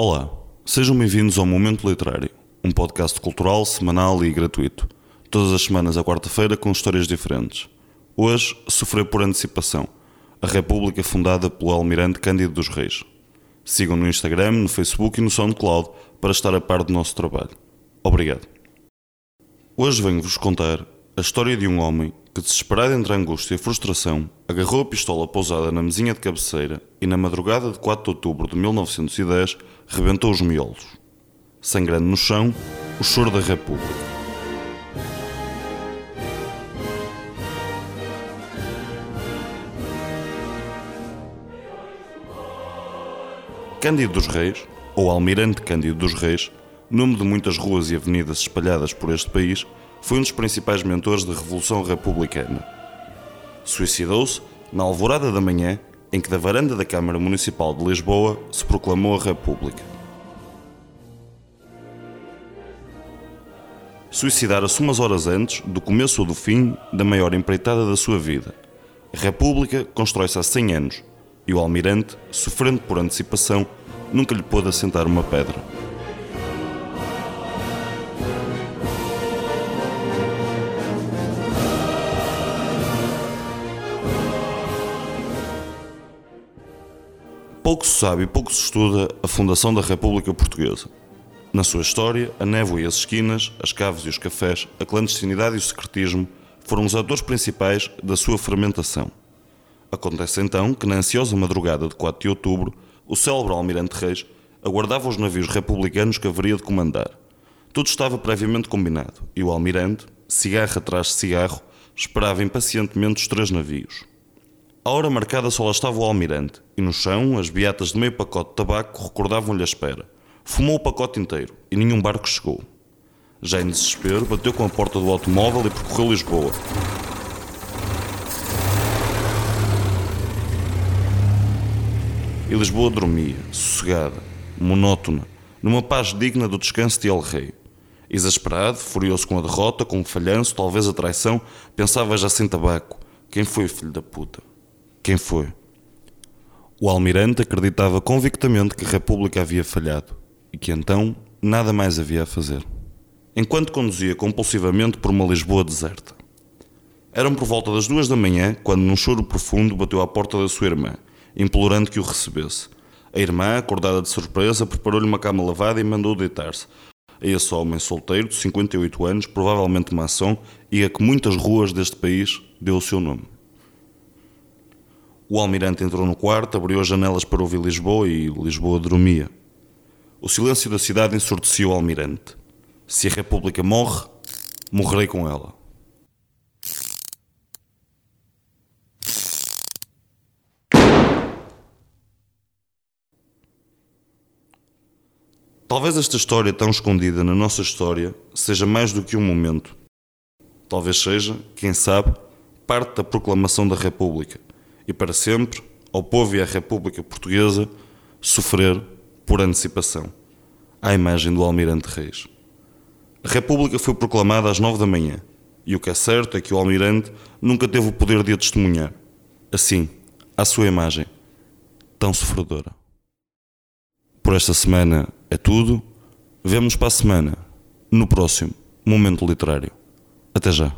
Olá, sejam bem-vindos ao Momento Literário, um podcast cultural, semanal e gratuito. Todas as semanas à quarta-feira com histórias diferentes. Hoje, Sofrer por Antecipação, a República fundada pelo Almirante Cândido dos Reis. Sigam no Instagram, no Facebook e no SoundCloud para estar a par do nosso trabalho. Obrigado. Hoje venho-vos contar a história de um homem que, desesperado entre a angústia e a frustração, agarrou a pistola pousada na mesinha de cabeceira e, na madrugada de 4 de outubro de 1910, rebentou os miolos. Sangrando no chão, o choro da República. Cândido dos Reis, ou Almirante Cândido dos Reis, nome de muitas ruas e avenidas espalhadas por este país, foi um dos principais mentores da Revolução Republicana. Suicidou-se na alvorada da manhã em que da varanda da Câmara Municipal de Lisboa se proclamou a República. Suicidara-se umas horas antes do começo ou do fim da maior empreitada da sua vida. A República constrói-se há 100 anos e o almirante, sofrendo por antecipação, nunca lhe pôde assentar uma pedra. Pouco se sabe e pouco se estuda a fundação da República Portuguesa. Na sua história, a névoa e as esquinas, as caves e os cafés, a clandestinidade e o secretismo foram os atores principais da sua fermentação. Acontece então que, na ansiosa madrugada de 4 de outubro, o célebre Almirante Reis aguardava os navios republicanos que haveria de comandar. Tudo estava previamente combinado e o Almirante, cigarro atrás de cigarro, esperava impacientemente os três navios. A hora marcada só lá estava o almirante, e no chão as beatas de meio pacote de tabaco recordavam-lhe a espera. Fumou o pacote inteiro, e nenhum barco chegou. Já em desespero, bateu com a porta do automóvel e percorreu Lisboa. E Lisboa dormia, sossegada, monótona, numa paz digna do descanso de El Rei. Exasperado, furioso com a derrota, com o falhanço, talvez a traição, pensava já sem tabaco: quem foi o filho da puta? Quem foi? O almirante acreditava convictamente que a República havia falhado e que então nada mais havia a fazer. Enquanto conduzia compulsivamente por uma Lisboa deserta. Eram por volta das duas da manhã quando, num choro profundo, bateu à porta da sua irmã, implorando que o recebesse. A irmã, acordada de surpresa, preparou-lhe uma cama lavada e mandou deitar-se. A esse homem solteiro, de 58 anos, provavelmente maçom, e a que muitas ruas deste país deu o seu nome. O almirante entrou no quarto, abriu as janelas para ouvir Lisboa e Lisboa dormia. O silêncio da cidade ensurdecia o almirante. Se a República morre, morrerei com ela. Talvez esta história tão escondida na nossa história seja mais do que um momento. Talvez seja, quem sabe, parte da proclamação da República e para sempre ao povo e à República Portuguesa sofrer por antecipação, à imagem do Almirante Reis. A República foi proclamada às nove da manhã e o que é certo é que o Almirante nunca teve o poder de a testemunhar. Assim, à sua imagem, tão sofredora. Por esta semana é tudo. Vemo-nos para a semana, no próximo Momento Literário. Até já.